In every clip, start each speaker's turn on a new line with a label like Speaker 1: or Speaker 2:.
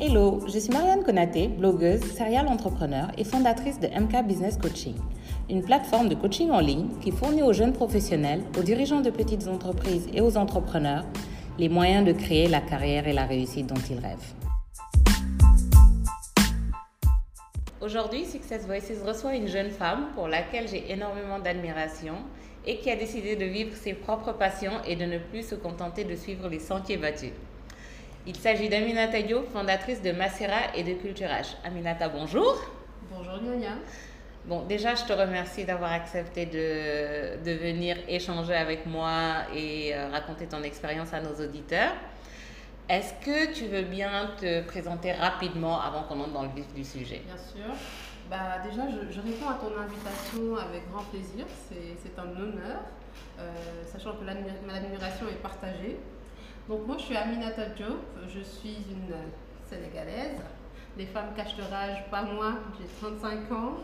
Speaker 1: Hello, je suis Marianne Konaté, blogueuse, serial entrepreneur et fondatrice de MK Business Coaching, une plateforme de coaching en ligne qui fournit aux jeunes professionnels, aux dirigeants de petites entreprises et aux entrepreneurs les moyens de créer la carrière et la réussite dont ils rêvent. Aujourd'hui, Success Voices reçoit une jeune femme pour laquelle j'ai énormément d'admiration et qui a décidé de vivre ses propres passions et de ne plus se contenter de suivre les sentiers battus. Il s'agit d'Aminata Diop, fondatrice de Macera et de Culture H. Aminata, bonjour.
Speaker 2: Bonjour Nyonya.
Speaker 1: Bon, déjà, je te remercie d'avoir accepté de, de, venir échanger avec moi et euh, raconter ton expérience à nos auditeurs. Est-ce que tu veux bien te présenter rapidement avant qu'on entre dans le vif du sujet?
Speaker 2: Bien sûr. Bah, déjà, je, je, réponds à ton invitation avec grand plaisir. C'est un honneur, euh, sachant que l'admiration est partagée. Donc moi, je suis Aminata Diop, je suis une Sénégalaise. Les femmes cachent leur âge, pas moi, j'ai 35 ans.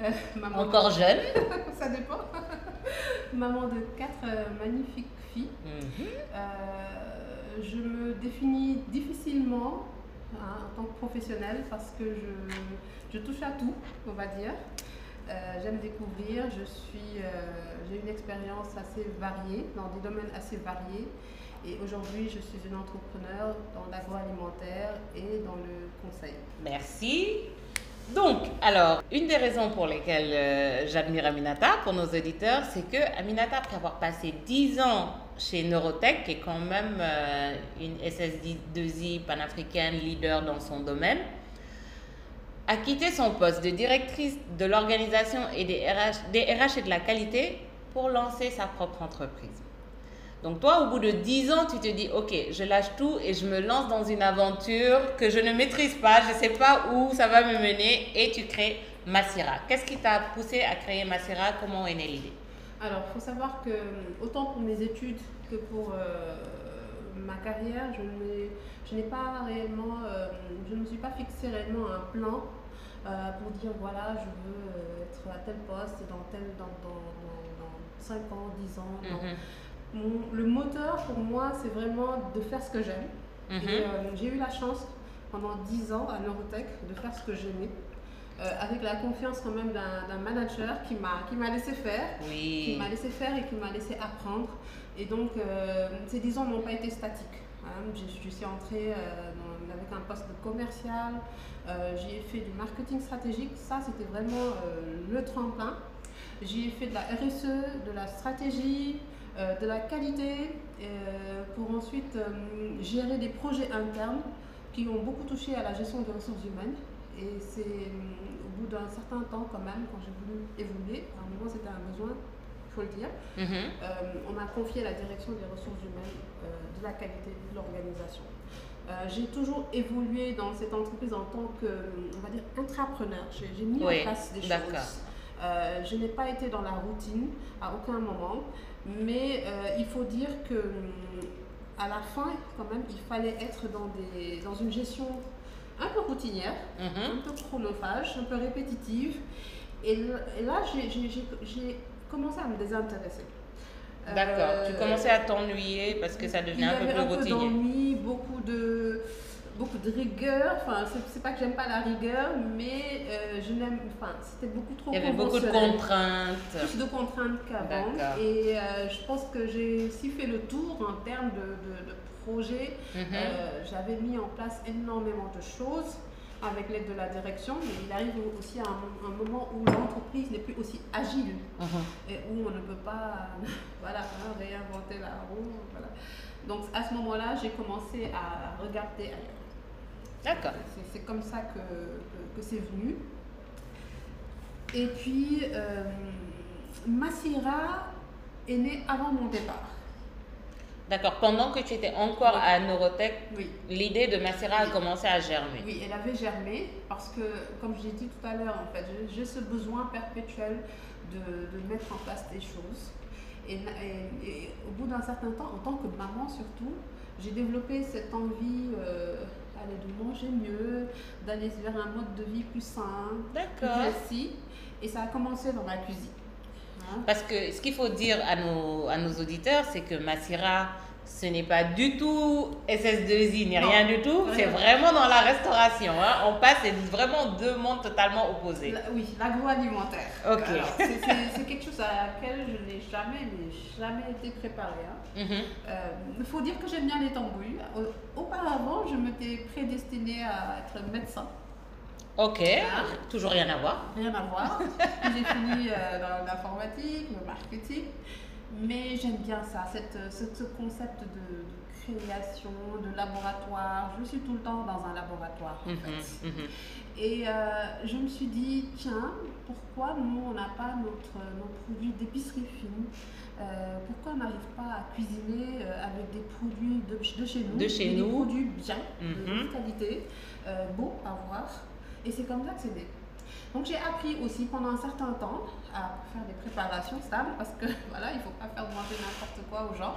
Speaker 1: Euh, maman Encore jeune
Speaker 2: Ça dépend. maman de quatre euh, magnifiques filles.
Speaker 1: Mhm.
Speaker 2: euh, je me définis difficilement hein, en tant que professionnelle parce que je, je, touche à tout, on va dire. Euh, J'aime découvrir, je suis, j'ai une expérience assez variée, dans des domaines assez variés. Et aujourd'hui, je suis une entrepreneur dans l'agroalimentaire et dans le conseil.
Speaker 1: Merci. Donc, alors, une des raisons pour lesquelles euh, j'admire Aminata, pour nos auditeurs, c'est que Aminata, après avoir passé 10 ans chez Neurotech, qui est quand même euh, une SS2I panafricaine leader dans son domaine, a quitté son poste de directrice de l'organisation et des des RH et de la qualité pour lancer sa propre entreprise. Donc toi, au bout de 10 ans, tu te dis, ok, je lâche tout et je me lance dans une aventure que je ne maîtrise pas, je ne sais pas où ça va me mener et tu crées Massira. Qu'est-ce qui t'a poussé à créer Massira? Comment est née l'idée?
Speaker 2: Alors, il faut savoir que autant pour mes études que pour euh, ma carrière, je n'ai pas réellement, euh, je ne me suis pas fixé réellement un plan euh, pour dire, voilà, je veux être à tel poste dans, tel, dans, dans, dans, dans 5 ans, 10 ans.
Speaker 1: Mhm.
Speaker 2: Non. Mon, le moteur pour moi, c'est vraiment de faire ce que j'aime. Euh, j'ai eu la chance pendant 10 ans à Neurotech de faire ce que j'aimais. Euh, avec la confiance quand même d'un manager qui m'a laissé faire,
Speaker 1: Oui.
Speaker 2: qui m'a laissé faire et qui m'a laissé apprendre. Et donc, euh, ces 10 ans n'ont pas été statiques. Hein. Je, je, suis entrée dans, avec un poste de commercial, euh, j'y ai fait du marketing stratégique, ça c'était vraiment euh, le tremplin. J'y ai fait de la RSE, de la stratégie, de la qualité, euh, pour ensuite euh, gérer des projets internes qui ont beaucoup touché à la gestion des ressources humaines. Et c'est au bout d'un certain temps quand même, quand j'ai voulu évoluer, à un moment c'était un besoin, il faut le dire,
Speaker 1: Mhm.
Speaker 2: on m'a confié la direction des ressources humaines, euh, de la qualité de l'organisation. Euh, j'ai toujours évolué dans cette entreprise en tant que, on va dire, intrapreneur. J'ai mis
Speaker 1: Oui,
Speaker 2: en place des choses. Euh, je n'ai pas été dans la routine à aucun moment, mais euh, il faut dire que hum, à la fin, quand même, il fallait être dans, des, dans une gestion un peu routinière,
Speaker 1: Mhm.
Speaker 2: un peu chronophage, un peu répétitive. Et, et là, j'ai- j'ai j'ai- j'ai commencé à me désintéresser.
Speaker 1: D'accord.
Speaker 2: Euh,
Speaker 1: tu commençais à t'ennuyer parce que ça
Speaker 2: il y
Speaker 1: devenait un peu
Speaker 2: avait
Speaker 1: plus
Speaker 2: un peu
Speaker 1: routinier.
Speaker 2: d'ennui, beaucoup de, beaucoup de rigueur. Enfin, c'est- pas que j'aime pas la rigueur, mais euh, je n'aime. Enfin, c'était beaucoup trop
Speaker 1: Il y avait beaucoup de contraintes.
Speaker 2: Plus de contraintes qu'avant. Et euh, je pense que j'ai aussi fait le tour en termes de, de, de projets.
Speaker 1: Mhm.
Speaker 2: Euh, J'avais mis en place énormément de choses avec l'aide de la direction, mais il arrive aussi à un, un moment où l'entreprise n'est plus aussi agile
Speaker 1: Mhm.
Speaker 2: et où on ne peut pas voilà, hein, réinventer la roue. Voilà. Donc à ce moment-là, j'ai commencé à regarder ailleurs.
Speaker 1: D'accord.
Speaker 2: C'est- comme ça que, que, que c'est venu. Et puis, euh, Massira est né avant mon départ.
Speaker 1: D'accord. Pendant que tu étais encore à Neurotech,
Speaker 2: Oui.
Speaker 1: l'idée de Massera a commencé à germer.
Speaker 2: Oui, elle avait germé parce que, comme j'ai dit tout à l'heure, en fait, j'ai- j'ai ce besoin perpétuel de, de mettre en place des choses. Et, et- et au bout d'un certain temps, en tant que maman surtout, j'ai développé cette envie euh, allez, de manger mieux, d'aller vers un mode de vie plus sain, plus
Speaker 1: D'accord.
Speaker 2: précis. Et ça a commencé dans ma cuisine. Hein.
Speaker 1: Parce que ce qu'il faut dire à nos, à nos auditeurs, c'est que Massira ce n'est pas du tout SS2I ni
Speaker 2: Non.
Speaker 1: rien du tout, c'est vraiment dans la restauration. hein. On passe, c'est vraiment deux mondes totalement opposés.
Speaker 2: La- oui, l'agroalimentaire.
Speaker 1: Ok.
Speaker 2: C'est- quelque chose à laquelle je n'ai jamais, mais jamais été préparée. hein.
Speaker 1: Mhm.
Speaker 2: Euh, Il faut dire que j'aime bien les tambouilles. Au- Auparavant, je m'étais prédestinée à être médecin.
Speaker 1: Ok,
Speaker 2: Ah.
Speaker 1: toujours rien à voir.
Speaker 2: Rien à voir. J'ai fini euh, dans l'informatique, le marketing. Mais j'aime bien ça, cette, ce, ce concept de, de création, de laboratoire. Je suis tout le temps dans un laboratoire en
Speaker 1: Mhm,
Speaker 2: fait.
Speaker 1: mhm.
Speaker 2: Et euh, je me suis dit, tiens, pourquoi nous, on n'a pas notre, nos produits d'épicerie fine Euh, Pourquoi on n'arrive pas à cuisiner euh, avec des produits de, de chez nous
Speaker 1: De chez nous.
Speaker 2: Des produits bien, de
Speaker 1: Mhm.
Speaker 2: qualité, euh, beaux à voir. Et c'est comme ça que c'est né. Donc j'ai appris aussi pendant un certain temps à faire des préparations stables parce que voilà, il ne faut pas faire manger n'importe quoi aux gens.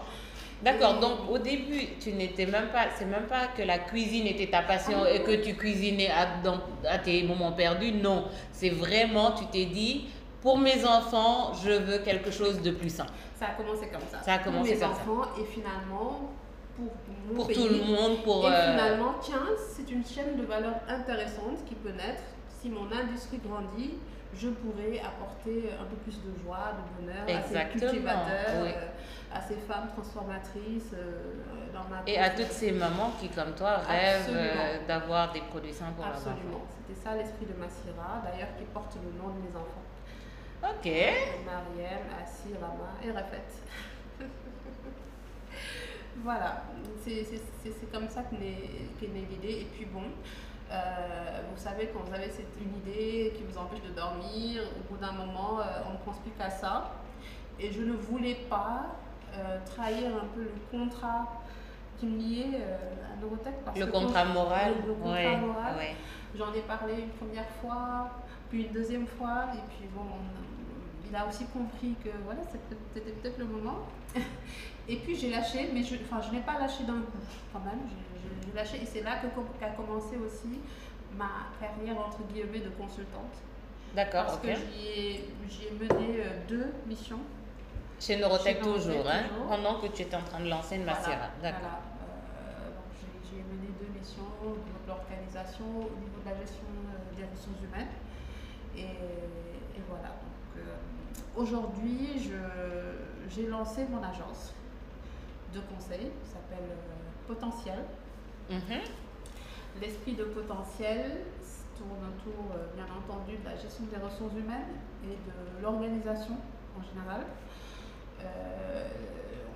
Speaker 1: D'accord, donc au début, tu n'étais même pas, c'est même pas que la cuisine était ta passion
Speaker 2: Ah
Speaker 1: et que tu cuisinais à, dans- à tes moments perdus, non. C'est vraiment, tu t'es dit, pour mes enfants, je veux quelque chose de plus sain.
Speaker 2: Ça a commencé comme ça.
Speaker 1: Ça a commencé
Speaker 2: pour mes
Speaker 1: comme ça.
Speaker 2: enfants et finalement pour mon
Speaker 1: Pour
Speaker 2: pays.
Speaker 1: tout le monde, pour...
Speaker 2: Et
Speaker 1: euh,
Speaker 2: finalement, tiens, c'est une chaîne de valeur intéressante qui peut naître. Si mon industrie grandit, je pourrais apporter un peu plus de joie, de bonheur à ces
Speaker 1: Exactement,
Speaker 2: cultivateurs,
Speaker 1: oui.
Speaker 2: euh, à ces femmes transformatrices euh, dans ma
Speaker 1: Et à toutes ces mamans qui, comme toi, rêvent euh, d'avoir des produits sains pour leurs
Speaker 2: Absolument.
Speaker 1: enfants.
Speaker 2: C'était ça l'esprit de Massira, d'ailleurs qui porte le nom de mes enfants.
Speaker 1: Ok.
Speaker 2: Mariam, Assi, Rama et Rafet. voilà, c'est comme ça qu'est née l'idée. Et puis bon, euh, vous savez, quand vous avez cette, une idée qui vous empêche de dormir, au bout d'un moment, euh, on ne pense plus qu'à ça. Et je ne voulais pas euh, trahir un peu le contrat qui me liait à Neurotech. parce
Speaker 1: Le
Speaker 2: que
Speaker 1: contrat
Speaker 2: quand-
Speaker 1: moral.
Speaker 2: Le, le contrat
Speaker 1: ouais,
Speaker 2: moral.
Speaker 1: ouais.
Speaker 2: J'en ai parlé une première fois, puis une deuxième fois, et puis bon, on- il a aussi compris que voilà, c'était peut- c'était peut-être le moment. Et puis j'ai lâché, mais je, enfin, je n'ai pas lâché d'un coup quand même, et c'est là qu'a commencé aussi ma carrière entre guillemets de consultante.
Speaker 1: D'accord,
Speaker 2: Parce que j'y ai, mené euh, deux missions.
Speaker 1: Chez Neurotech toujours, hein, pendant que tu étais en train de lancer une.
Speaker 2: Voilà,
Speaker 1: D'accord.
Speaker 2: voilà. Euh, j'ai- mené deux missions au niveau de l'organisation, au niveau de la gestion euh, des ressources humaines. Et, et voilà. Euh, Aujourd'hui, j'ai lancé mon agence de conseil qui s'appelle Potentiel.
Speaker 1: Mhm.
Speaker 2: L'esprit de potentiel tourne autour, euh, bien entendu, de la gestion des ressources humaines et de l'organisation en général. Euh,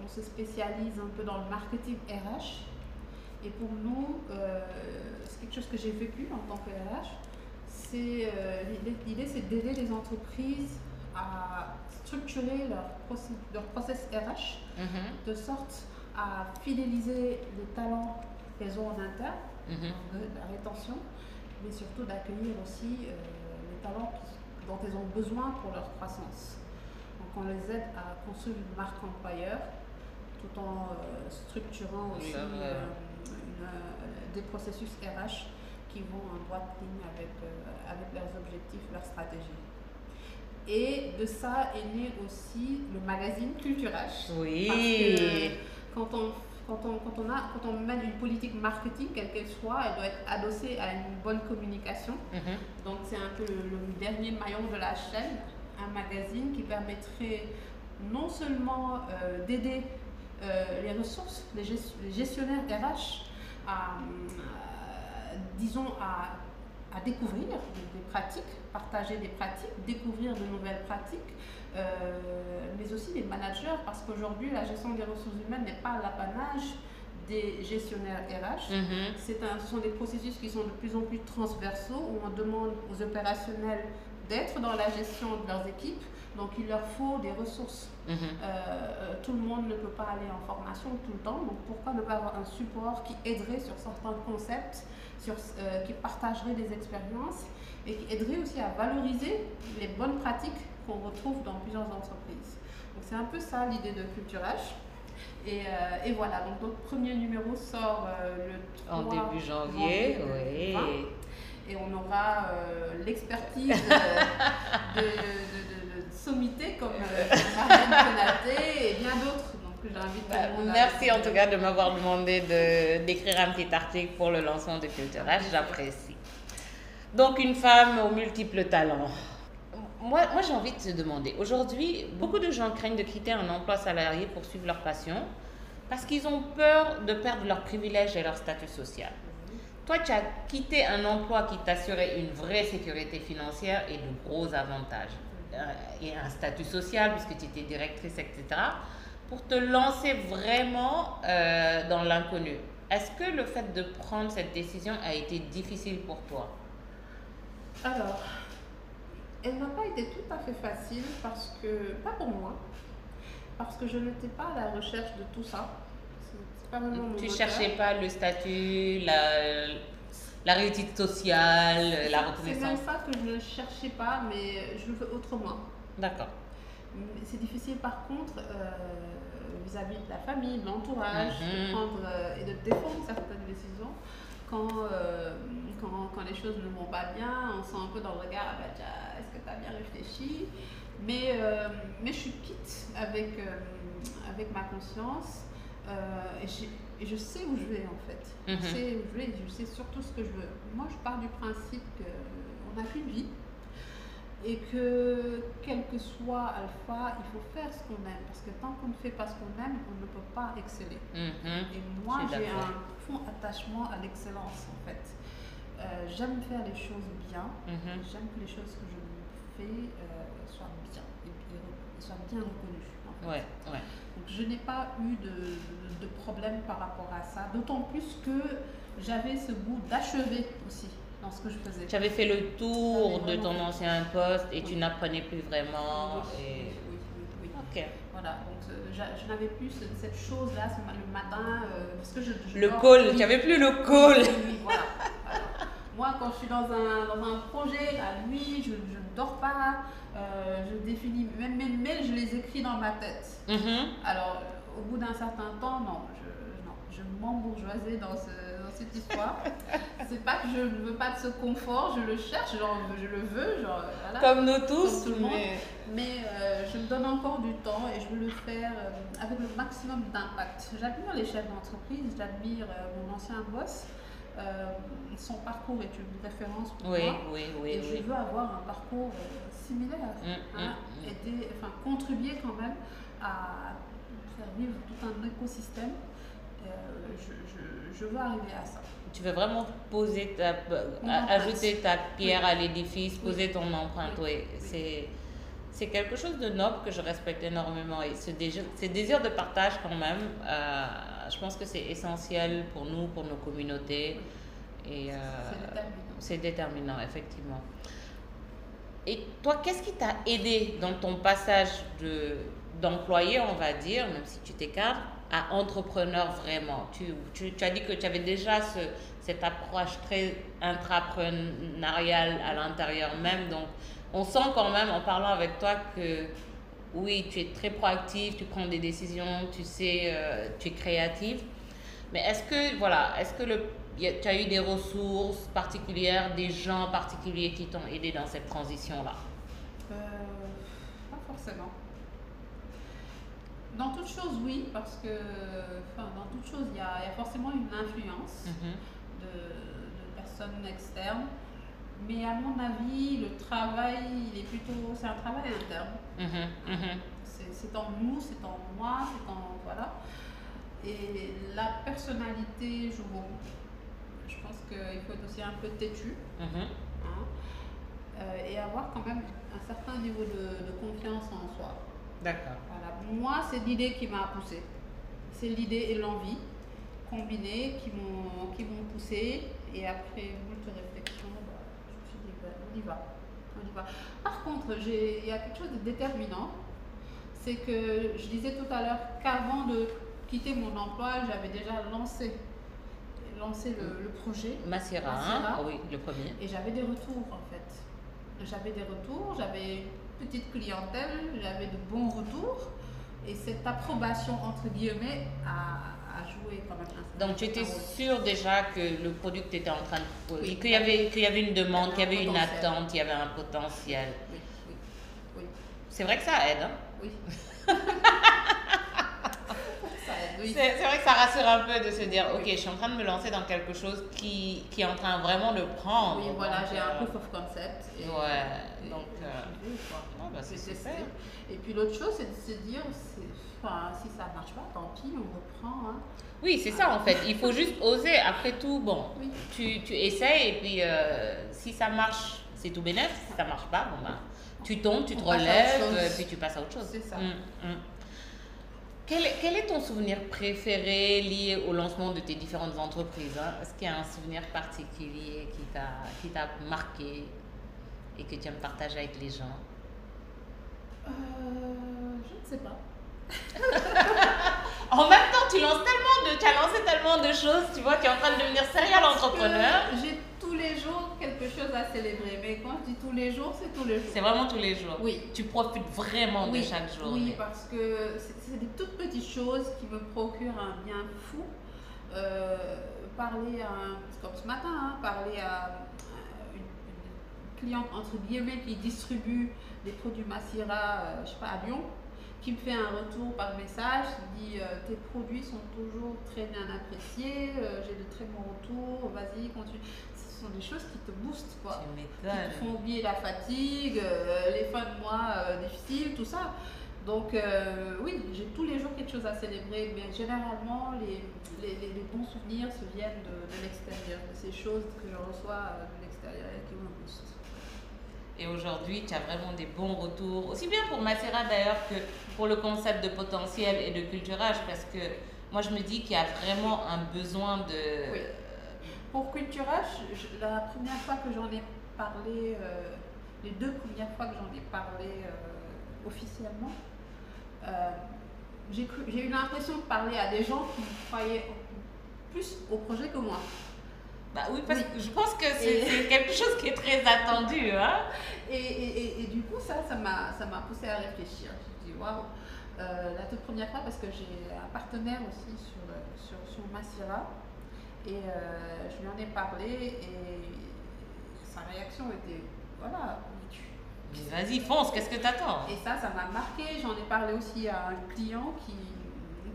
Speaker 2: on se spécialise un peu dans le marketing RH. Et pour nous, euh, c'est quelque chose que j'ai vécu en tant que RH. C'est, euh, l'idée- c'est d'aider les entreprises à structurer leur process RH
Speaker 1: Mhm.
Speaker 2: de sorte à fidéliser les talents ont en interne
Speaker 1: Mhm.
Speaker 2: de la rétention, mais surtout d'accueillir aussi euh, les talents dont elles ont besoin pour leur croissance. Donc on les aide à construire une marque employeur tout en euh, structurant aussi
Speaker 1: Leur, euh,
Speaker 2: une, des processus RH qui vont en droite ligne avec, avec leurs objectifs, leurs stratégies. Et de ça est né aussi le magazine Culturage.
Speaker 1: Oui.
Speaker 2: Parce que quand on, quand, on, quand, on a, quand on mène une politique marketing, quelle qu'elle soit, elle doit être adossée à une bonne communication.
Speaker 1: Mhm.
Speaker 2: Donc c'est un peu le, le dernier maillon de la chaîne, un magazine qui permettrait non seulement euh, d'aider euh, les ressources, les, gest- les gestionnaires RH à, euh, disons, à, à découvrir des, pratiques, partager des pratiques, découvrir de nouvelles pratiques, mais aussi les managers, parce qu'aujourd'hui, la gestion des ressources humaines n'est pas l'apanage des gestionnaires RH.
Speaker 1: Mhm.
Speaker 2: Un- ce sont des processus qui sont de plus en plus transversaux, où on demande aux opérationnels d'être dans la gestion de leurs équipes, donc il leur faut des ressources.
Speaker 1: Mhm.
Speaker 2: Euh, tout le monde ne peut pas aller en formation tout le temps, donc pourquoi ne pas avoir un support qui aiderait sur certains concepts, sur, euh, qui partagerait des expériences et qui aiderait aussi à valoriser les bonnes pratiques qu'on retrouve dans plusieurs entreprises. Donc c'est un peu ça l'idée de culturage. Et, euh, et voilà, donc notre premier numéro sort euh, le 3
Speaker 1: En début janvier, oui.
Speaker 2: 2020. Et on aura euh, l'expertise euh, de, de, de- de sommités comme Marianne et bien d'autres. Donc j'invite
Speaker 1: Bah, merci en tout cas de m'avoir demandé de- d'écrire un petit article pour le lancement de Culturage, j'apprécie. Donc une femme aux multiples talents. Moi, moi j'ai envie de te demander, aujourd'hui, beaucoup de gens craignent de quitter un emploi salarié pour suivre leur passion parce qu'ils ont peur de perdre leurs privilèges et leur statut social. Toi, tu as quitté un emploi qui t'assurait une vraie sécurité financière et de gros avantages. Euh, et un statut social, puisque tu étais directrice, etc., pour te lancer vraiment euh, dans l'inconnu. Est-ce que le fait de prendre cette décision a été difficile pour toi?
Speaker 2: Alors, elle n'a pas été tout à fait facile parce que, pas pour moi, parce que je n'étais pas à la recherche de tout ça. Pas vraiment mon
Speaker 1: Tu
Speaker 2: moteur.
Speaker 1: cherchais pas le statut, la, la réussite sociale, la
Speaker 2: C'est même
Speaker 1: reconnaissance
Speaker 2: ça que je ne cherchais pas, mais je le veux autrement.
Speaker 1: D'accord.
Speaker 2: C'est difficile par contre euh, vis-à-vis de la famille, de l'entourage,
Speaker 1: Mhm.
Speaker 2: de prendre euh, et de défendre certaines décisions quand, euh, quand, quand les choses ne vont pas bien, on sent un peu dans le regard, ah bah, est-ce que tu as bien réfléchi? Mais, euh, mais je suis quitte avec, euh, avec ma conscience et, je sais où je vais en fait.
Speaker 1: Mhm.
Speaker 2: Je sais où je vais, je sais surtout ce que je veux. Moi, je pars du principe qu'on n'a qu'une vie et que quel que soit Alpha, il faut faire ce qu'on aime. Parce que tant qu'on ne fait pas ce qu'on aime, on ne peut pas exceller.
Speaker 1: Mhm.
Speaker 2: Et moi, j'ai un profond attachement à l'excellence en fait. Euh, j'aime faire les choses bien.
Speaker 1: Mhm.
Speaker 2: J'aime que les choses que je fais euh, soient bien et, et soient bien reconnues. en fait.
Speaker 1: Ouais, ouais.
Speaker 2: Donc je n'ai pas eu de, de problème par rapport à ça. D'autant plus que j'avais ce goût d'achever aussi dans ce que je faisais.
Speaker 1: Tu avais fait le tour
Speaker 2: J'avais
Speaker 1: de ton ancien poste et tu n'apprenais plus vraiment.
Speaker 2: Oui, oui,
Speaker 1: et-
Speaker 2: oui, oui, oui.
Speaker 1: Ok.
Speaker 2: Voilà, donc euh, je n'avais plus ce- cette chose-là le matin, euh, parce que je, je
Speaker 1: Le call, tu n'avais plus le call.
Speaker 2: Oui, voilà, voilà. Moi, quand je suis dans un, dans un projet, la nuit, je, je ne dors pas, euh, je définis, même mes mails, je les écris dans ma tête.
Speaker 1: Mhm.
Speaker 2: Alors, au bout d'un certain temps, non, je, non, je m'embourgeoisais dans, ce, cette histoire. C'est pas que je ne veux pas de ce confort, je le cherche, genre, je le veux, genre, voilà.
Speaker 1: Comme nous tous.
Speaker 2: Comme tout le monde.
Speaker 1: mais-
Speaker 2: Mais euh, je me donne encore du temps et je veux le faire euh, avec le maximum d'impact. J'admire les chefs d'entreprise, j'admire euh, mon ancien boss. Son parcours est une référence pour
Speaker 1: Oui,
Speaker 2: moi.
Speaker 1: oui, oui,
Speaker 2: et je veux avoir un parcours similaire.
Speaker 1: Mm,
Speaker 2: hein,
Speaker 1: mm, mm.
Speaker 2: aider, enfin, contribuer quand même à faire vivre tout un écosystème. Je, je- je veux arriver à ça.
Speaker 1: Tu veux vraiment poser ta, ajouter ta pierre à l'édifice,
Speaker 2: Oui.
Speaker 1: poser ton empreinte.
Speaker 2: Oui.
Speaker 1: C'est c'est quelque chose de noble que je respecte énormément et ce désir, ce désir de partage quand même, euh, je pense que c'est essentiel pour nous, pour nos communautés et euh,
Speaker 2: C'est déterminant.
Speaker 1: c'est déterminant effectivement. Et toi, qu'est-ce qui t'a aidé dans ton passage de d'employé, on va dire, même si tu t'es cadre, à entrepreneur vraiment tu, tu, as dit que tu avais déjà ce, cette approche très intrapreneuriale à l'intérieur même. Donc, on sent quand même en parlant avec toi que oui, tu es très proactive, tu prends des décisions, tu sais, euh, tu es créative. Mais est-ce que, voilà, est-ce que le, a- tu as eu des ressources particulières, des gens particuliers qui t'ont aidé dans cette transition-là?
Speaker 2: Euh, pas forcément. Dans toute chose, oui, parce que enfin, dans toute chose, il y a, il y a forcément une influence
Speaker 1: Mhm.
Speaker 2: de, de personnes externes. Mais à mon avis, le travail, il est plutôt, c'est un travail interne.
Speaker 1: Mhm, mhm.
Speaker 2: C'est c'est en nous, c'est en moi, c'est en voilà. Et la personnalité joue beaucoup. Je pense qu'il faut être aussi un peu têtu. Hein, euh, et avoir quand même un certain niveau de, de confiance en soi.
Speaker 1: D'accord.
Speaker 2: Voilà. Moi, c'est l'idée qui m'a poussée. C'est l'idée et l'envie combinées qui m'ont qui m'ont poussée. Et après moult réflexions, bah, je me suis dit, bah, on y va. On y va. Par contre, j'ai- il y a quelque chose de déterminant. C'est que je disais tout à l'heure qu'avant de quitter mon emploi, j'avais déjà lancé, lancé le, le projet.
Speaker 1: Hein. Ah oui, le premier.
Speaker 2: Et j'avais des retours en fait. J'avais des retours, j'avais petite clientèle, j'avais de bons retours. Et cette approbation, entre guillemets, a, a joué quand même
Speaker 1: Donc tu étais
Speaker 2: certain rôle.
Speaker 1: sûr déjà que le produit que tu étais en train de
Speaker 2: Oui.
Speaker 1: qu'il y avait qu'il y avait une demande, qu'il y avait une attente, il y avait un potentiel.
Speaker 2: Oui, oui, oui,
Speaker 1: C'est vrai que ça aide. Hein?
Speaker 2: oui. oui.
Speaker 1: C'est c'est vrai que ça rassure un peu de se dire, ok, je suis en train de me lancer dans quelque chose qui, qui est en train vraiment de prendre.
Speaker 2: Oui, voilà, j'ai un
Speaker 1: euh,
Speaker 2: proof of concept. et-
Speaker 1: Ouais,
Speaker 2: et-
Speaker 1: donc, euh, ah bah, c'est super.
Speaker 2: Et puis l'autre chose, c'est de se dire, enfin, si ça marche pas, tant pis, on reprend. Hein.
Speaker 1: Oui, c'est ça en fait. Il faut juste oser. Après tout, bon,
Speaker 2: Oui.
Speaker 1: tu, tu essayes et puis euh, si ça marche, c'est tout bénéf. Si ça marche pas, bon bah, tu tombes, tu te
Speaker 2: On
Speaker 1: relèves, puis tu passes à autre chose.
Speaker 2: C'est ça.
Speaker 1: Mm, mm. Quel, est- quel est ton souvenir préféré lié au lancement de tes différentes entreprises hein? Est-ce qu'il y a un souvenir particulier qui t'a qui t'a marqué et que tu aimes partager avec les gens?
Speaker 2: Euh, je ne sais pas.
Speaker 1: En même temps, tu lances tellement de, tu as lancé tellement de choses, tu vois, tu es en train de devenir serial entrepreneur.
Speaker 2: Les jours quelque chose à célébrer. Mais quand je dis tous les jours, c'est tous les jours.
Speaker 1: C'est vraiment tous les jours.
Speaker 2: Oui.
Speaker 1: Tu profites vraiment de chaque jour.
Speaker 2: Oui, parce que c'est des toutes petites choses qui me procurent un bien fou. Euh, parler à, comme ce matin, hein, parler à euh, une, une cliente entre guillemets qui distribue des produits Massira, euh, je sais pas, à Lyon, qui me fait un retour par message, qui dit euh, tes produits sont toujours très bien appréciés, euh, j'ai de très bons retours, vas-y, continue. Sont des choses qui te boostent, quoi qui te font oublier la fatigue, euh, les fins de mois euh, difficiles, tout ça. Donc euh, oui, j'ai tous les jours quelque chose à célébrer, mais généralement les, les, les- les bons souvenirs se viennent de, de l'extérieur, de ces choses que je reçois de l'extérieur et qui me boostent.
Speaker 1: Et aujourd'hui, tu as vraiment des bons retours, aussi bien pour Macera d'ailleurs que pour le concept de potentiel et de culturage, parce que moi je me dis qu'il y a vraiment un besoin de.
Speaker 2: Oui. Pour Culturage, je- la première fois que j'en ai parlé, euh, les deux premières fois que j'en ai parlé euh, officiellement, euh, j'ai eu l'impression de parler à des gens qui croyaient plus au projet que moi.
Speaker 1: Bah oui, parce
Speaker 2: Oui.
Speaker 1: que je pense que c'est quelque chose qui est très attendu. Hein?
Speaker 2: Et, et- et- et du coup, ça, ça m'a poussé à réfléchir. Je me dis, waouh, la toute première fois, parce que j'ai un partenaire aussi sur, sur, sur Massira, et euh, je lui en ai parlé, et sa réaction était, voilà, tu-
Speaker 1: vas-y, fonce, qu'est-ce que t'attends?
Speaker 2: Et ça, ça m'a marqué. J'en ai parlé aussi à un client qui,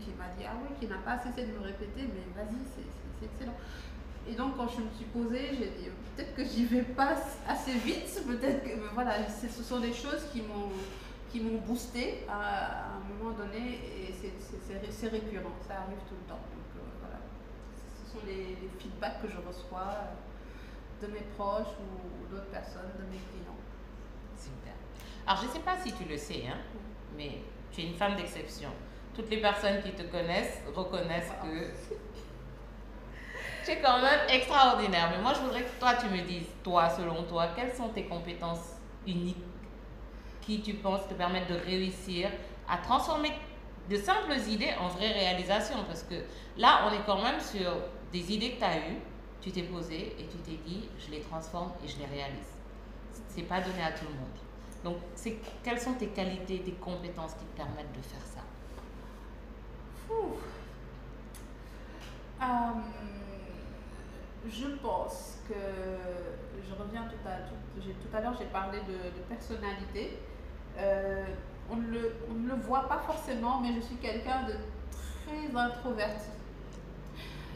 Speaker 2: qui m'a dit Ah oui, qui n'a pas cessé de me répéter, mais vas-y, c'est- excellent. Et donc, quand je me suis posée, j'ai dit Peut-être que j'y vais pas assez vite, peut-être que. Voilà, ce sont des choses qui m'ont qui m'ont boosté à, à un moment donné et c'est- c'est c'est ré- c'est récurrent, ça arrive tout le temps. Donc sont les, les feedbacks que je reçois euh, de mes proches ou d'autres personnes, de mes clients.
Speaker 1: Super. Alors, je ne sais pas si tu le sais, hein, mais tu es une femme d'exception. Toutes les personnes qui te connaissent reconnaissent que tu es quand même extraordinaire. Mais moi, je voudrais que toi, tu me dises, toi, selon toi, quelles sont tes compétences uniques qui, tu penses, te permettent de réussir à transformer de simples idées en vraies réalisations? Parce que là, on est quand même sur des idées que tu as eues, tu t'es posé et tu t'es dit, je les transforme et je les réalise. C'est pas donné à tout le monde. Donc, c'est, quelles sont tes qualités, tes compétences qui te permettent de faire ça?
Speaker 2: Euh, je pense que je reviens tout à tout, tout à l'heure j'ai parlé de, personnalité. Euh, on, le, on ne le voit pas forcément, mais je suis quelqu'un de très introverti.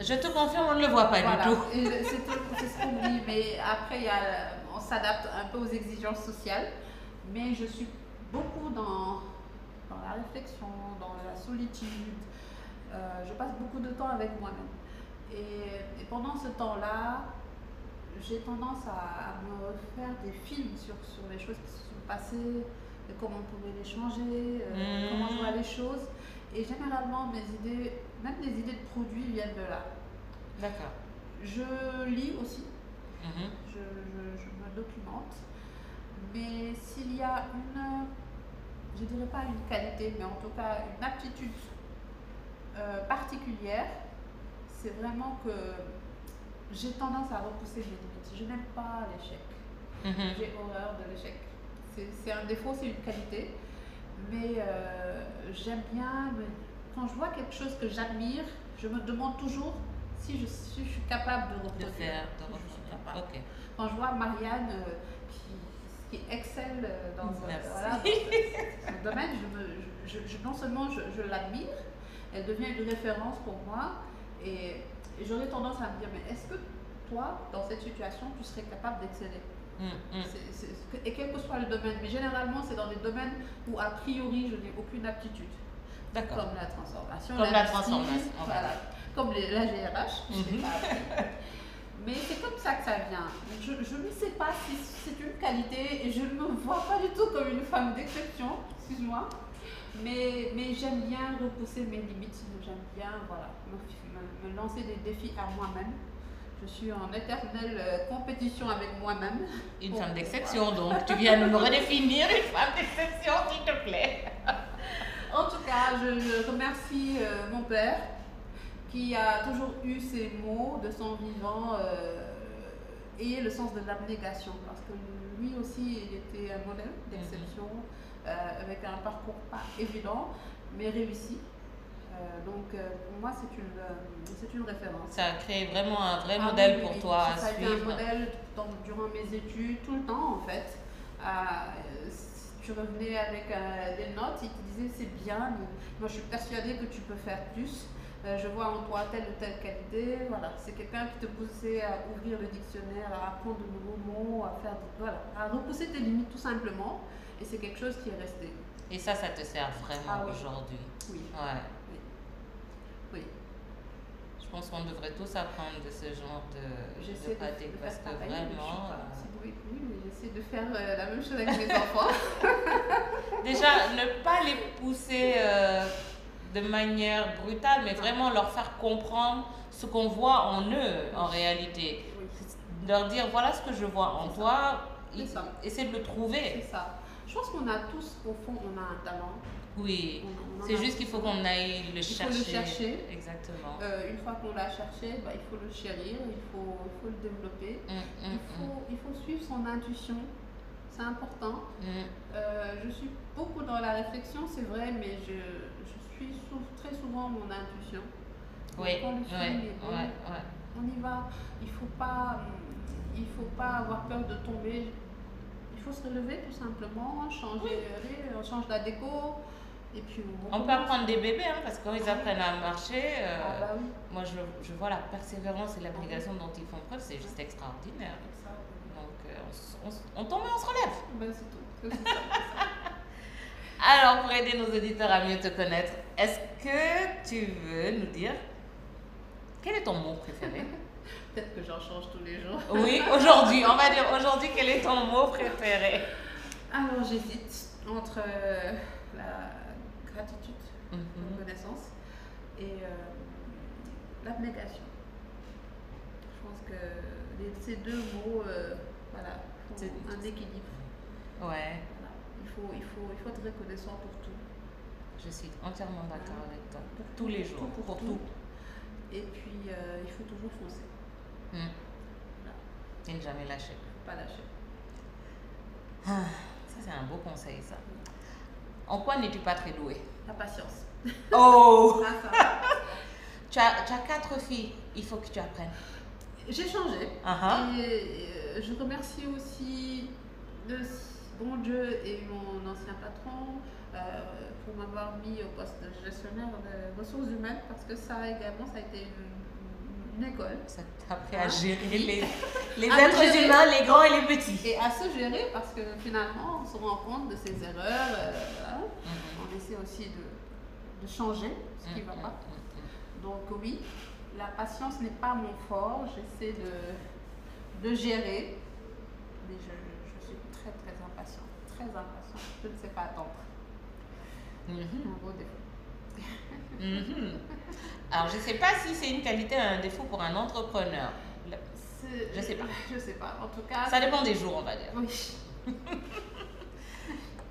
Speaker 1: Je te confirme, on ne le voit pas
Speaker 2: Voilà.
Speaker 1: du tout.
Speaker 2: C'est ce qu'on dit, mais après il y a, on s'adapte un peu aux exigences sociales. Mais je suis beaucoup dans, dans la réflexion, dans la solitude. Euh, je passe beaucoup de temps avec moi-même. Et, et pendant ce temps-là, j'ai tendance à, à me refaire des films sur, sur les choses qui se sont passées, comment on pouvait les changer, euh,
Speaker 1: Mhm.
Speaker 2: comment je vois les choses. Et généralement, mes idées, même les idées de produits viennent de là.
Speaker 1: D'accord.
Speaker 2: Je lis aussi,
Speaker 1: Mhm.
Speaker 2: je, je- je me documente. Mais s'il y a une, je dirais pas une qualité, mais en tout cas une aptitude euh, particulière, c'est vraiment que j'ai tendance à repousser mes limites. Je n'aime pas l'échec.
Speaker 1: Mhm.
Speaker 2: J'ai horreur de l'échec. C'est c'est un défaut, c'est une qualité. Mais euh, j'aime bien, me- quand je vois quelque chose que j'admire, je me demande toujours si je, si je suis capable de
Speaker 1: De
Speaker 2: reproduire.
Speaker 1: faire, de.
Speaker 2: Quand je vois Marianne euh, qui, qui excelle euh, dans, voilà, dans ce, ce domaine, je me, je, je- non seulement je, l'admire, elle devient une référence pour moi. Et, et j'aurais tendance à me dire, mais est-ce que toi, dans cette situation, tu serais capable d'exceller?
Speaker 1: Mm, mm.
Speaker 2: Et quel que soit le domaine, mais généralement, c'est dans des domaines où, a priori, je n'ai aucune aptitude. Comme la transformation.
Speaker 1: Comme la
Speaker 2: l'industrie,
Speaker 1: transformation,
Speaker 2: Voilà. Comme les, la GRH, je
Speaker 1: Mhm.
Speaker 2: pas. Mais c'est comme ça que ça vient. Je, je ne sais pas si c'est une qualité et je ne me vois pas du tout comme une femme d'exception, excuse-moi. Mais, mais j'aime bien repousser mes limites, j'aime bien voilà, me, lancer des défis à moi-même. Je suis en éternelle euh, compétition avec moi-même.
Speaker 1: Une femme d'exception, donc tu viens de me redéfinir une femme d'exception, s'il te plaît.
Speaker 2: En tout cas, je, je remercie euh, mon père qui a toujours eu ces mots de son vivant euh, et le sens de l'abnégation parce que lui aussi il était un modèle d'exception euh, avec un parcours pas évident mais réussi. Donc pour moi c'est une, c'est une référence.
Speaker 1: Ça a créé vraiment un vrai
Speaker 2: Ah
Speaker 1: modèle
Speaker 2: oui,
Speaker 1: pour toi à
Speaker 2: Ça a été un
Speaker 1: suivre.
Speaker 2: modèle dans- durant mes études, tout le temps en fait. Tu revenais avec euh, des notes, il te disait c'est bien, mais moi je suis persuadée que tu peux faire plus. Euh, je vois en toi telle ou telle qualité. Voilà, c'est quelqu'un qui te poussait à ouvrir le dictionnaire, à apprendre de nouveaux mots, à faire, des- voilà, à repousser tes limites tout simplement. Et c'est quelque chose qui est resté.
Speaker 1: Et ça, ça te sert vraiment
Speaker 2: Ah oui.
Speaker 1: aujourd'hui.
Speaker 2: Oui,
Speaker 1: Ouais.
Speaker 2: oui.
Speaker 1: Je pense qu'on devrait tous apprendre de ce genre de, de
Speaker 2: de,
Speaker 1: pratique
Speaker 2: de
Speaker 1: parce que vraiment.
Speaker 2: J'essaie de faire euh, la même chose avec mes enfants.
Speaker 1: Déjà, ne pas les pousser euh, de manière brutale, mais vraiment leur faire comprendre ce qu'on voit en eux en réalité.
Speaker 2: Oui.
Speaker 1: Leur dire voilà ce que je vois en toi, essaie de le
Speaker 2: C'est
Speaker 1: trouver.
Speaker 2: ça. Je pense qu'on a tous, au fond, on a un talent.
Speaker 1: Oui, c'est juste qu'il faut qu'on aille le
Speaker 2: Il faut
Speaker 1: chercher.
Speaker 2: le chercher.
Speaker 1: Exactement.
Speaker 2: Euh, une fois qu'on l'a cherché, bah, il faut le chérir, il faut, faut le développer.
Speaker 1: Mm,
Speaker 2: faut, suivre son intuition. C'est important.
Speaker 1: mm, mm.
Speaker 2: Euh, je suis beaucoup dans la réflexion, c'est vrai, mais je, je suis sou- très souvent mon intuition.
Speaker 1: Oui,
Speaker 2: bon,
Speaker 1: ouais, ouais.
Speaker 2: on y va. Il faut pas, il faut pas avoir peur de tomber. Il faut se relever tout simplement, changer, on change la déco et puis on,
Speaker 1: On peut apprendre des bébés, hein, parce que quand ils apprennent à marcher, euh,
Speaker 2: Ah bah oui.
Speaker 1: moi je, je vois la persévérance et l'abnégation dont ils font preuve, c'est juste extraordinaire. On, s- on tombe et on se relève.
Speaker 2: Ben, c'est tout.
Speaker 1: Alors pour aider nos auditeurs à mieux te connaître, est-ce que tu veux nous dire quel est ton mot préféré?
Speaker 2: Peut-être que j'en change tous les jours.
Speaker 1: Oui, aujourd'hui, on va dire aujourd'hui quel est ton mot préféré?
Speaker 2: Alors j'hésite entre euh, la gratitude, la
Speaker 1: Mhm.
Speaker 2: reconnaissance et euh, l'abnégation. Je pense que ces deux mots, euh, voilà, un équilibre.
Speaker 1: Ouais,
Speaker 2: Voilà. Il, faut, il, faut, il faut être reconnaissant pour tout.
Speaker 1: je suis entièrement d'accord avec toi.
Speaker 2: Pour
Speaker 1: Tous les jours, pour tout.
Speaker 2: Et puis euh, il faut toujours foncer,
Speaker 1: Mm.
Speaker 2: Voilà.
Speaker 1: Et ne jamais lâcher.
Speaker 2: pas lâcher.
Speaker 1: Ah, ça c'est un beau conseil ça. En quoi n'es-tu pas très douée?
Speaker 2: La patience.
Speaker 1: Oh
Speaker 2: Ah,
Speaker 1: tu as, tu as quatre filles, il faut que tu apprennes.
Speaker 2: J'ai changé.
Speaker 1: Ah.
Speaker 2: Et je remercie aussi le bon Dieu et mon ancien patron euh, pour m'avoir mis au poste de gestionnaire de ressources humaines parce que ça également, ça a été une, une école.
Speaker 1: Ça t'a appris à
Speaker 2: Ah.
Speaker 1: gérer les, êtres
Speaker 2: gérer.
Speaker 1: humains, les grands et les petits.
Speaker 2: Et à se gérer parce que finalement, on se rend compte de ses erreurs. euh, voilà.
Speaker 1: Mhm.
Speaker 2: On essaie aussi de, de changer ce qui ne va
Speaker 1: Mhm,
Speaker 2: pas.
Speaker 1: mhm,
Speaker 2: Donc oui, la patience n'est pas mon fort. J'essaie de, de gérer. Mais je, je suis très très impatiente. Très impatiente. Je ne sais pas attendre.
Speaker 1: mhm,
Speaker 2: gros défaut.
Speaker 1: Mhm. Alors, je ne sais pas si c'est une qualité ou un défaut pour un entrepreneur. Je sais pas.
Speaker 2: Je sais pas. En tout cas.
Speaker 1: Ça dépend des jours, on va dire.
Speaker 2: Oui.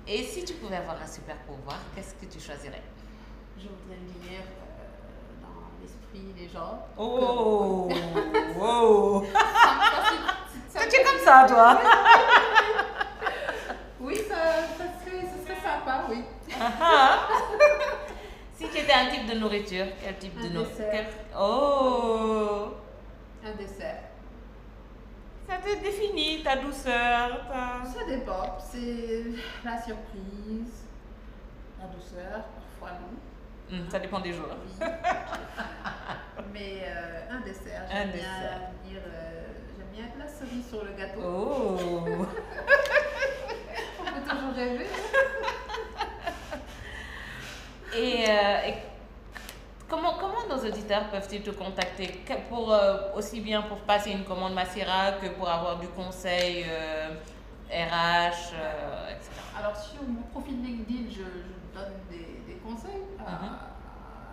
Speaker 1: Et si tu pouvais avoir un super pouvoir, qu'est-ce que tu choisirais?
Speaker 2: Je voudrais lire des gens.
Speaker 1: Oh Wow
Speaker 2: Ça me facilite- ça
Speaker 1: Toi,
Speaker 2: me
Speaker 1: tu es comme ça, toi
Speaker 2: Oui, ça, ça serait, ça serait sympa, oui.
Speaker 1: Ah. Si tu étais un type de nourriture, quel type
Speaker 2: Un
Speaker 1: de nourriture
Speaker 2: dessert.
Speaker 1: Oh
Speaker 2: Un dessert.
Speaker 1: Ça te définit, ta douceur, ta...
Speaker 2: Ça dépend. C'est la surprise, la douceur, parfois non.
Speaker 1: Hmm, ça dépend des jours.
Speaker 2: Mais euh, un dessert. J'aime bien euh, j'aime bien la cerise sur le gâteau.
Speaker 1: Oh
Speaker 2: On peut toujours rêver.
Speaker 1: Et, euh, et comment, comment nos auditeurs peuvent-ils te contacter? Pour, Aussi bien pour passer une commande Massira que pour avoir du conseil RH, etc.
Speaker 2: Alors sur mon profil LinkedIn, je, je donne des, des conseils à,
Speaker 1: Mhm.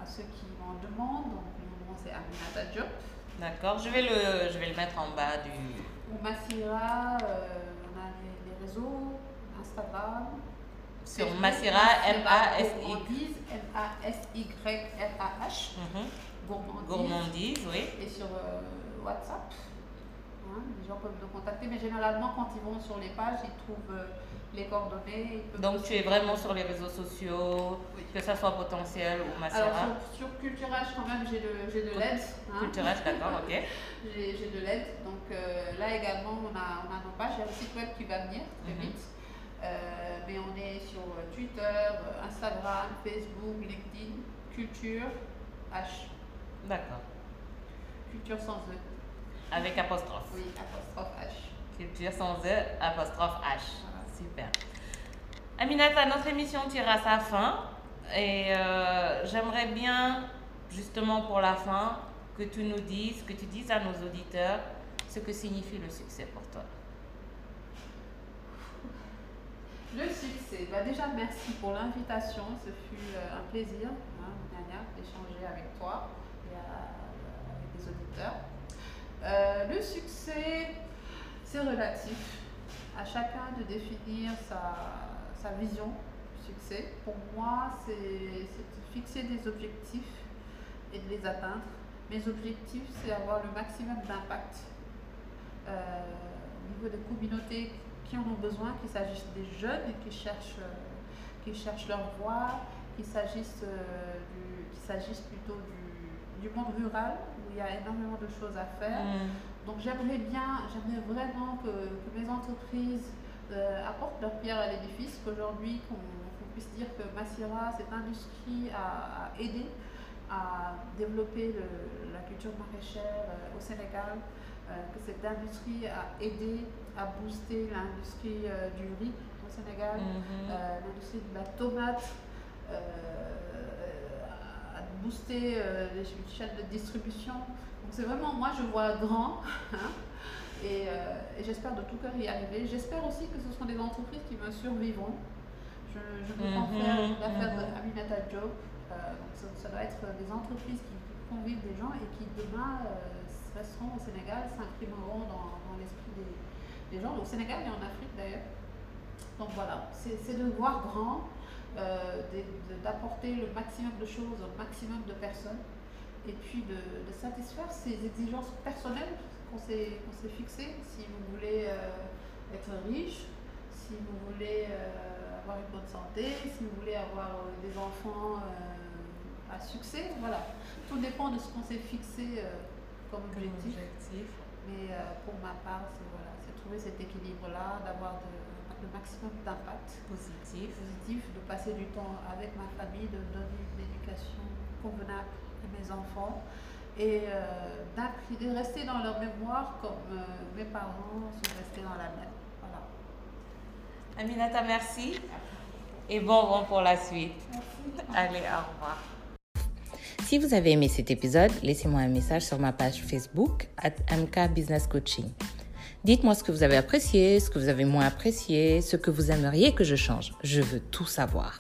Speaker 2: à ceux qui m'en demandent. C'est Aminata Diop.
Speaker 1: D'accord, je, vais le- je vais le mettre en bas du...
Speaker 2: Ou Massira, euh, on a les, les réseaux, Instagram.
Speaker 1: Sur Massira, M-A-S-I.
Speaker 2: Gourmandise, M-A-S-Y-R-A-H.
Speaker 1: Mhm.
Speaker 2: Gourmandise.
Speaker 1: Gourmandise, oui.
Speaker 2: Et sur euh, WhatsApp. Hein, les gens peuvent nous contacter, mais généralement, quand ils vont sur les pages, ils trouvent euh, les coordonnées.
Speaker 1: Donc tu es vraiment sur les réseaux sociaux,
Speaker 2: Oui.
Speaker 1: que ça soit potentiel ou
Speaker 2: Alors,
Speaker 1: Massira.
Speaker 2: sur, sur Culturage, quand même, j'ai de, j'ai de l'aide. hein.
Speaker 1: Culturage, d'accord, ok.
Speaker 2: J'ai j'ai de l'aide. Donc euh, là également, on a, on a nos pages. Il y a le site web qui va venir très
Speaker 1: Mhm.
Speaker 2: vite. Euh, mais on est sur euh, Twitter, Instagram, Facebook, LinkedIn, Culture, H.
Speaker 1: D'accord.
Speaker 2: Culture sans E.
Speaker 1: Avec apostrophe.
Speaker 2: Oui, apostrophe H.
Speaker 1: Culture sans E, apostrophe H.
Speaker 2: Voilà.
Speaker 1: Super. Aminata, notre émission tire à sa fin. Et euh, j'aimerais bien, justement pour la fin, que tu nous dises, que tu dises à nos auditeurs ce que signifie le succès pour toi.
Speaker 2: Le succès. Bah déjà, merci pour l'invitation. Ce fut euh, un plaisir, hein, d'échanger avec toi et euh, avec les auditeurs. Le succès, c'est relatif. À chacun de définir sa, sa vision du succès. Pour moi, c'est de fixer des objectifs et de les atteindre. Mes objectifs, c'est avoir le maximum d'impact euh, au niveau des communautés qui en ont besoin, qu'il s'agisse des jeunes qui cherchent, euh, qui cherchent leur voie, qu'il s'agisse euh, qu'il s'agisse plutôt du, du monde rural où il y a énormément de choses à faire.
Speaker 1: Mm.
Speaker 2: Donc j'aimerais bien, j'aimerais vraiment que, que mes entreprises euh, apportent leur pierre à l'édifice, qu'aujourd'hui qu'on puisse dire que Massira, cette industrie a, a aidé à développer le- la culture maraîchère euh, au Sénégal, euh, que cette industrie a aidé à booster l'industrie du riz au Sénégal,
Speaker 1: Mhm.
Speaker 2: l'industrie de la tomate, à booster euh, les chaînes de distribution. Donc c'est vraiment, moi je vois grand hein, et, euh, et j'espère de tout cœur y arriver. J'espère aussi que ce seront des entreprises qui me survivront. Je, je veux pas
Speaker 1: Mhm,
Speaker 2: faire l'affaire
Speaker 1: mhm.
Speaker 2: d'Aminata Job. Euh, donc ça, ça doit être des entreprises qui font vivre des gens et qui demain euh, resteront au Sénégal, s'imprimeront dans, dans l'esprit des, des gens, au Sénégal et en Afrique d'ailleurs. Donc voilà, c'est de voir grand, d'apporter le maximum de choses au maximum de personnes et puis de, de satisfaire ces exigences personnelles qu'on s'est fixées. Si vous voulez euh, être riche, si vous voulez euh, avoir une bonne santé, si vous voulez avoir euh, des enfants à succès, voilà. Tout dépend de ce qu'on s'est fixé comme
Speaker 1: Comme
Speaker 2: objectif. Mais pour ma part, c'est voilà, trouver cet équilibre-là, d'avoir le maximum d'impact
Speaker 1: Positif.
Speaker 2: positif, de passer du temps avec ma famille, de donner une éducation convenable mes enfants et euh, rester dans leur mémoire comme euh, mes parents sont restés dans la mienne. Voilà.
Speaker 1: Aminata, merci. Et bon vent pour la suite.
Speaker 2: Merci.
Speaker 1: Allez, au revoir. Si vous avez aimé cet épisode, laissez-moi un message sur ma page Facebook at MK Business Coaching. Dites-moi ce que vous avez apprécié, ce que vous avez moins apprécié, ce que vous aimeriez que je change. Je veux tout savoir.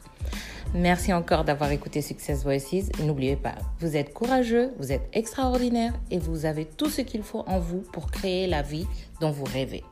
Speaker 1: Merci encore d'avoir écouté Success Voices. N'oubliez pas, vous êtes courageux, vous êtes extraordinaire et vous avez tout ce qu'il faut en vous pour créer la vie dont vous rêvez.